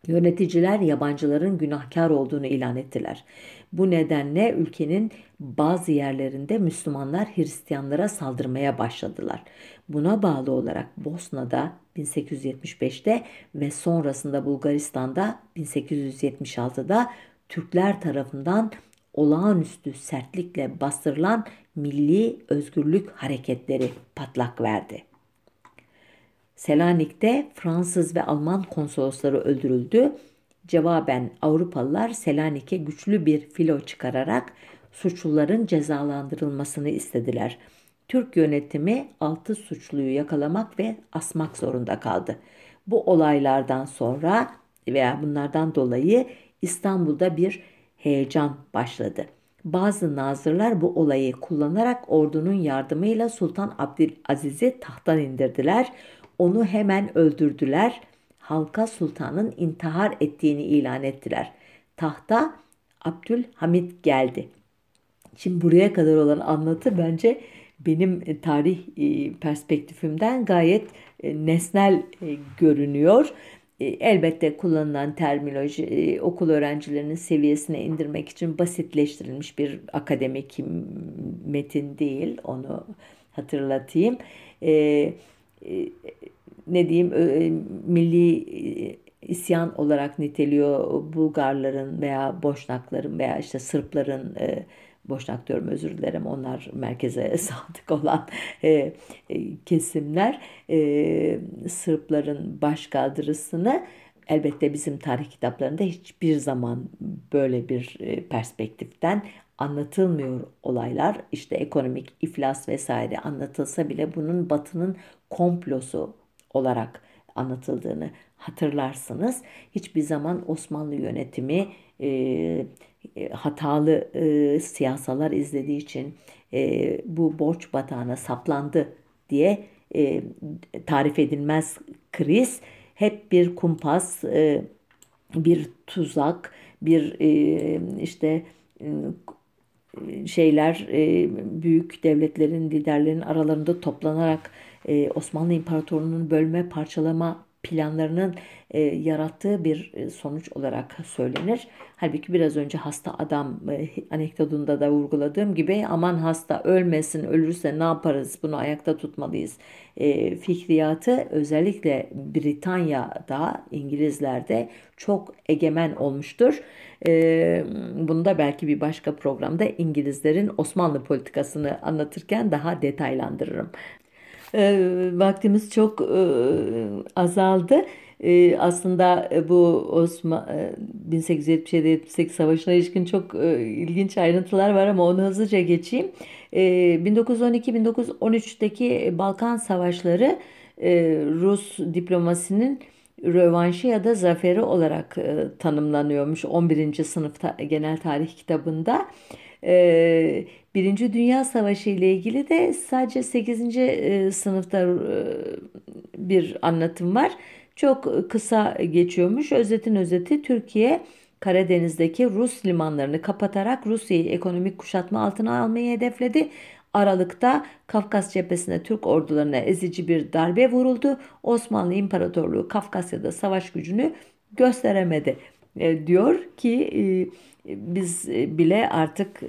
Yöneticiler yabancıların günahkar olduğunu ilan ettiler. Bu nedenle ülkenin bazı yerlerinde Müslümanlar Hristiyanlara saldırmaya başladılar. Buna bağlı olarak Bosna'da 1875'te ve sonrasında Bulgaristan'da 1876'da Türkler tarafından olağanüstü sertlikle bastırılan milli özgürlük hareketleri patlak verdi. Selanik'te Fransız ve Alman konsolosları öldürüldü. Cevaben Avrupalılar Selanik'e güçlü bir filo çıkararak suçluların cezalandırılmasını istediler. Türk yönetimi altı suçluyu yakalamak ve asmak zorunda kaldı. Bu olaylardan sonra veya bunlardan dolayı İstanbul'da bir heyecan başladı. Bazı nazırlar bu olayı kullanarak ordunun yardımıyla Sultan Abdülaziz'i tahttan indirdiler. Onu hemen öldürdüler. Halka sultanın intihar ettiğini ilan ettiler. Tahta Abdülhamit geldi. Şimdi buraya kadar olan anlatı bence benim e, tarih e, perspektifimden gayet e, nesnel görünüyor. Elbette kullanılan terminoloji okul öğrencilerinin seviyesine indirmek için basitleştirilmiş bir akademik metin değil. Onu hatırlatayım. Ne diyeyim milli isyan olarak niteliyor Bulgarların veya Boşnakların veya işte Sırpların Boşnak diyorum özür dilerim onlar merkeze sadık olan e, e, kesimler e, Sırpların başkaldırısını elbette bizim tarih kitaplarında hiçbir zaman böyle bir e, perspektiften anlatılmıyor olaylar. İşte ekonomik iflas vesaire anlatılsa bile bunun batının komplosu olarak anlatıldığını hatırlarsınız. Hiçbir zaman Osmanlı yönetimi e, e, hatalı e, siyasalar izlediği için e, bu borç batağına saplandı diye e, tarif edilmez kriz hep bir kumpas, e, bir tuzak, bir e, işte e, şeyler e, büyük devletlerin liderlerin aralarında toplanarak e, Osmanlı İmparatorluğu'nun bölme parçalama planlarının e, yarattığı bir sonuç olarak söylenir. Halbuki biraz önce hasta adam anekdotunda da vurguladığım gibi aman hasta ölmesin ölürse ne yaparız bunu ayakta tutmalıyız fikriyatı özellikle Britanya'da İngilizlerde çok egemen olmuştur. E, bunu da belki bir başka programda İngilizlerin Osmanlı politikasını anlatırken daha detaylandırırım. E, vaktimiz çok e, azaldı. E, aslında bu Osman e, 1877-78 savaşına ilişkin çok e, ilginç ayrıntılar var ama onu hızlıca geçeyim. E, 1912-1913'teki Balkan Savaşları e, Rus diplomasinin rövanşı ya da zaferi olarak e, tanımlanıyormuş 11. sınıfta genel tarih kitabında. E, Birinci Dünya Savaşı ile ilgili de sadece 8. E, sınıfta e, bir anlatım var. Çok kısa geçiyormuş. Özetin özeti Türkiye Karadeniz'deki Rus limanlarını kapatarak Rusya'yı ekonomik kuşatma altına almayı hedefledi. Aralıkta Kafkas cephesine Türk ordularına ezici bir darbe vuruldu. Osmanlı İmparatorluğu Kafkasya'da savaş gücünü gösteremedi e, diyor ki biz bile artık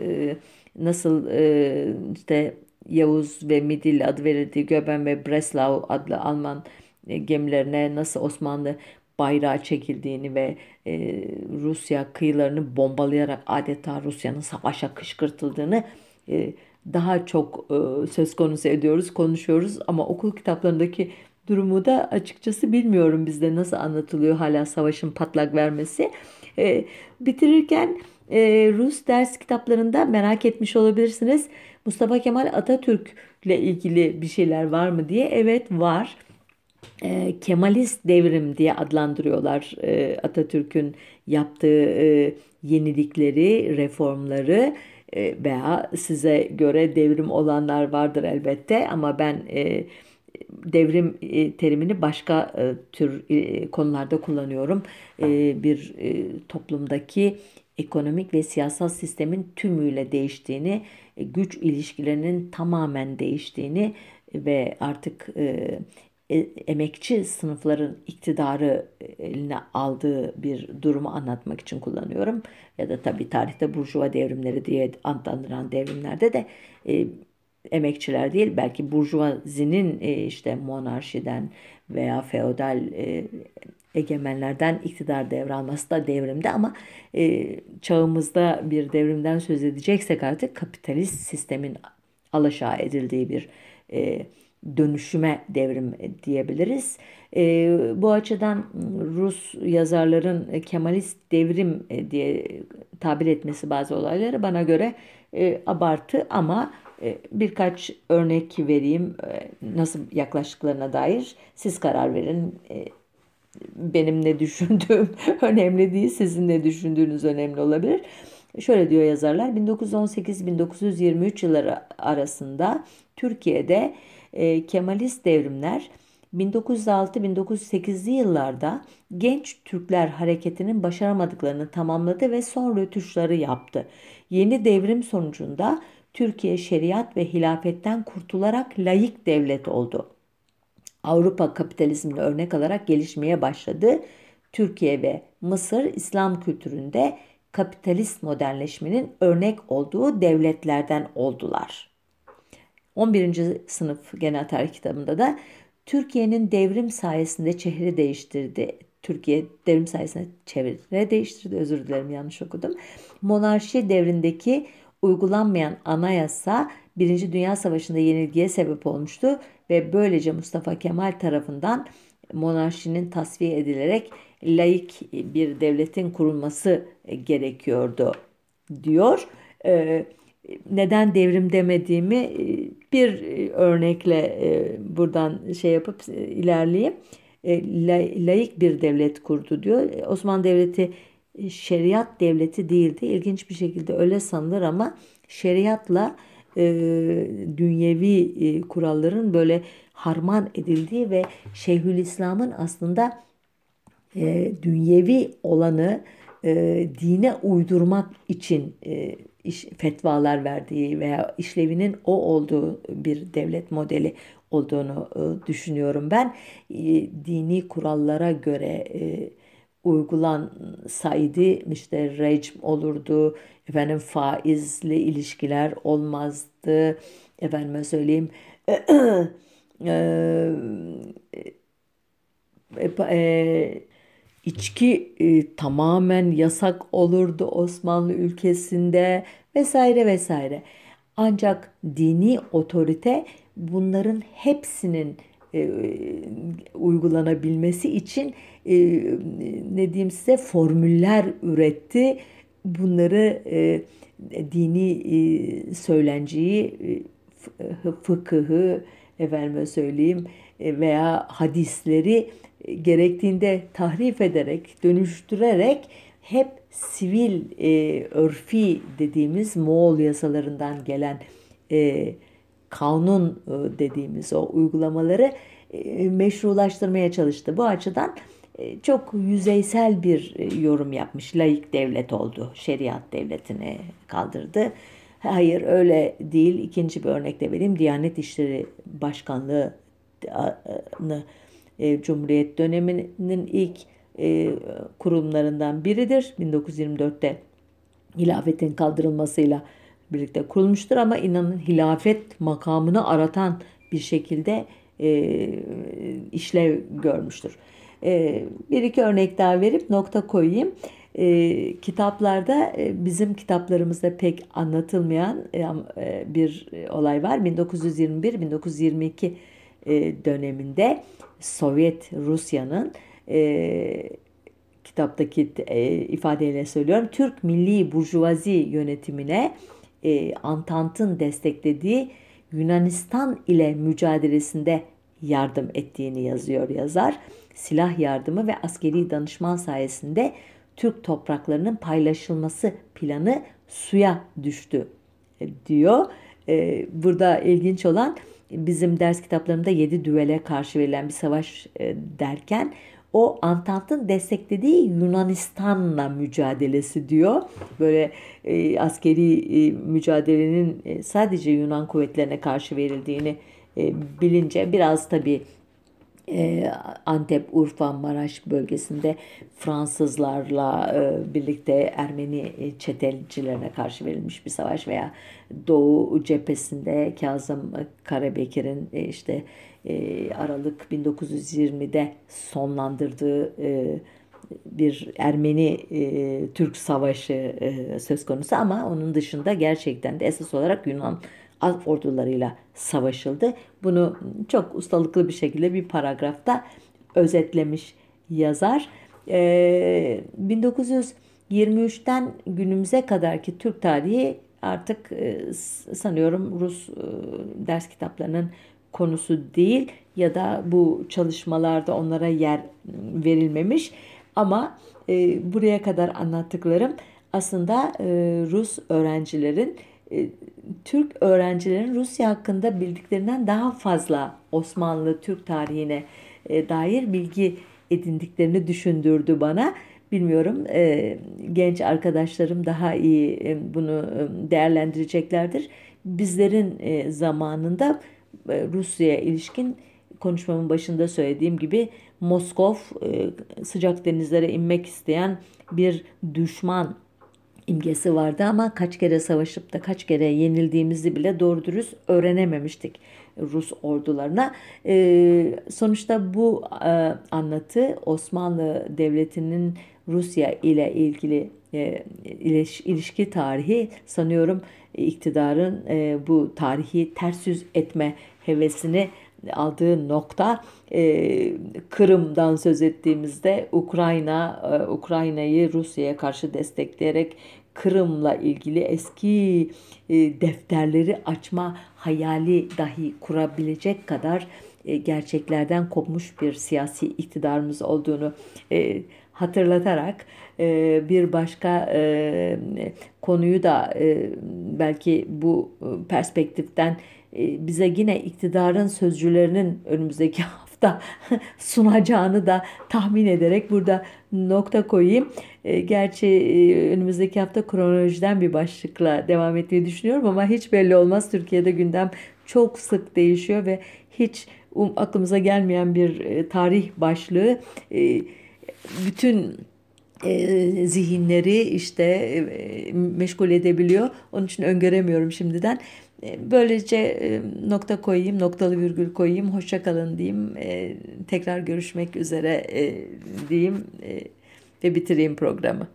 nasıl e, işte Yavuz ve Midil adı verildiği Göben ve Breslau adlı Alman e, gemilerine nasıl Osmanlı bayrağı çekildiğini ve e, Rusya kıyılarını bombalayarak adeta Rusya'nın savaşa kışkırtıldığını e, daha çok e, söz konusu ediyoruz, konuşuyoruz ama okul kitaplarındaki durumu da açıkçası bilmiyorum bizde nasıl anlatılıyor hala savaşın patlak vermesi. E, bitirirken e, Rus ders kitaplarında merak etmiş olabilirsiniz. Mustafa Kemal Atatürk ile ilgili bir şeyler var mı diye. Evet var. Kemalist devrim diye adlandırıyorlar Atatürk'ün yaptığı yenilikleri, reformları veya size göre devrim olanlar vardır elbette ama ben e, devrim e, terimini başka e, tür e, konularda kullanıyorum. E, bir e, toplumdaki ekonomik ve siyasal sistemin tümüyle değiştiğini, e, güç ilişkilerinin tamamen değiştiğini ve artık e, e, emekçi sınıfların iktidarı eline aldığı bir durumu anlatmak için kullanıyorum. Ya da tabii tarihte burjuva devrimleri diye adlandırılan devrimlerde de e, emekçiler değil belki burjuvazinin e, işte monarşiden veya feodal e, egemenlerden iktidar devralması da devrimde ama e, çağımızda bir devrimden söz edeceksek artık kapitalist sistemin alaşağı edildiği bir e, dönüşüme devrim diyebiliriz. E, bu açıdan Rus yazarların Kemalist devrim e, diye tabir etmesi bazı olayları bana göre e, abartı ama e, birkaç örnek vereyim e, nasıl yaklaştıklarına dair siz karar verin. E, benim ne düşündüğüm önemli değil, sizin ne düşündüğünüz önemli olabilir. Şöyle diyor yazarlar 1918-1923 yılları arasında Türkiye'de e, Kemalist devrimler 1906-1908'li yıllarda genç Türkler hareketinin başaramadıklarını tamamladı ve son rötuşları yaptı. Yeni devrim sonucunda Türkiye şeriat ve hilafetten kurtularak layık devlet oldu. Avrupa kapitalizmini örnek alarak gelişmeye başladı. Türkiye ve Mısır İslam kültüründe kapitalist modernleşmenin örnek olduğu devletlerden oldular. 11. sınıf genel tarih kitabında da Türkiye'nin devrim sayesinde çehre değiştirdi. Türkiye devrim sayesinde çevre değiştirdi. Özür dilerim yanlış okudum. Monarşi devrindeki uygulanmayan anayasa Birinci Dünya Savaşı'nda yenilgiye sebep olmuştu ve böylece Mustafa Kemal tarafından monarşinin tasfiye edilerek laik bir devletin kurulması gerekiyordu diyor. Ee, neden devrim demediğimi e, bir örnekle e, buradan şey yapıp e, ilerleyeyim. Laik bir devlet kurdu diyor. Osmanlı Devleti şeriat devleti değildi. İlginç bir şekilde öyle sanılır ama şeriatla dünyevi kuralların böyle harman edildiği ve Şeyhülislam'ın aslında dünyevi olanı dine uydurmak için iş, fetvalar verdiği veya işlevinin o olduğu bir devlet modeli olduğunu e, düşünüyorum ben. E, dini kurallara göre e, uygulansaydı işte rejim olurdu, efendim faizli ilişkiler olmazdı, efendime söyleyeyim e, e, e, içki e, tamamen yasak olurdu Osmanlı ülkesinde vesaire vesaire. Ancak dini otorite bunların hepsinin e, uygulanabilmesi için e, ne diyeyim size formüller üretti. Bunları e, dini e, söylenciyi, e, fıkıhı, efendime söyleyeyim e, veya hadisleri gerektiğinde tahrif ederek, dönüştürerek hep sivil e, örfi dediğimiz Moğol yasalarından gelen e, kanun e, dediğimiz o uygulamaları e, meşrulaştırmaya çalıştı. Bu açıdan e, çok yüzeysel bir e, yorum yapmış. Laik devlet oldu. Şeriat devletini kaldırdı. Hayır öyle değil. İkinci bir örnek de vereyim. Diyanet İşleri Başkanlığı'nı e, Cumhuriyet döneminin ilk e, kurumlarından biridir. 1924'te hilafetin kaldırılmasıyla birlikte kurulmuştur ama inanın hilafet makamını aratan bir şekilde e, işlev görmüştür. E, bir iki örnek daha verip nokta koyayım. E, kitaplarda e, bizim kitaplarımızda pek anlatılmayan e, bir olay var. 1921-1922 e, döneminde Sovyet Rusya'nın e, kitaptaki e, ifadeyle söylüyorum Türk milli burjuvazi yönetimine e, Antant'ın desteklediği Yunanistan ile mücadelesinde yardım ettiğini yazıyor yazar. Silah yardımı ve askeri danışman sayesinde Türk topraklarının paylaşılması planı suya düştü e, diyor. E, burada ilginç olan bizim ders kitaplarında yedi düvele karşı verilen bir savaş e, derken o Antant'ın desteklediği Yunanistan'la mücadelesi diyor. Böyle e, askeri e, mücadelenin e, sadece Yunan kuvvetlerine karşı verildiğini e, bilince biraz tabii e, Antep, Urfa, Maraş bölgesinde Fransızlarla e, birlikte Ermeni e, çetecilerine karşı verilmiş bir savaş veya Doğu cephesinde Kazım Karabekir'in e, işte Aralık 1920'de sonlandırdığı bir Ermeni Türk savaşı söz konusu ama onun dışında gerçekten de esas olarak Yunan ordularıyla savaşıldı. Bunu çok ustalıklı bir şekilde bir paragrafta özetlemiş yazar. E, 1923'ten günümüze kadarki Türk tarihi artık e, sanıyorum Rus e, ders kitaplarının konusu değil ya da bu çalışmalarda onlara yer verilmemiş ama e, buraya kadar anlattıklarım aslında e, Rus öğrencilerin e, Türk öğrencilerin Rusya hakkında bildiklerinden daha fazla Osmanlı Türk tarihine e, dair bilgi edindiklerini düşündürdü bana. Bilmiyorum e, genç arkadaşlarım daha iyi e, bunu değerlendireceklerdir. Bizlerin zamanında e, Rusya'ya ilişkin konuşmamın başında söylediğim gibi Moskov sıcak denizlere inmek isteyen bir düşman imgesi vardı ama kaç kere savaşıp da kaç kere yenildiğimizi bile doğru dürüst öğrenememiştik. Rus ordularına. E, sonuçta bu e, anlatı Osmanlı Devleti'nin Rusya ile ilgili e, ilişki tarihi sanıyorum iktidarın e, bu tarihi ters yüz etme hevesini aldığı nokta e, Kırım'dan söz ettiğimizde Ukrayna e, Ukrayna'yı Rusya'ya karşı destekleyerek Kırım'la ilgili eski e, defterleri açma hayali dahi kurabilecek kadar e, gerçeklerden kopmuş bir siyasi iktidarımız olduğunu e, hatırlatarak e, bir başka e, konuyu da e, belki bu perspektiften e, bize yine iktidarın sözcülerinin önümüzdeki hafta sunacağını da tahmin ederek burada nokta koyayım. E, gerçi e, önümüzdeki hafta kronolojiden bir başlıkla devam etmeyi düşünüyorum ama hiç belli olmaz. Türkiye'de gündem çok sık değişiyor ve hiç um, aklımıza gelmeyen bir tarih başlığı bütün zihinleri işte meşgul edebiliyor. Onun için öngöremiyorum şimdiden. E, böylece e, nokta koyayım, noktalı virgül koyayım, hoşça kalın diyeyim. E, tekrar görüşmek üzere diyeyim ve bitireyim programı.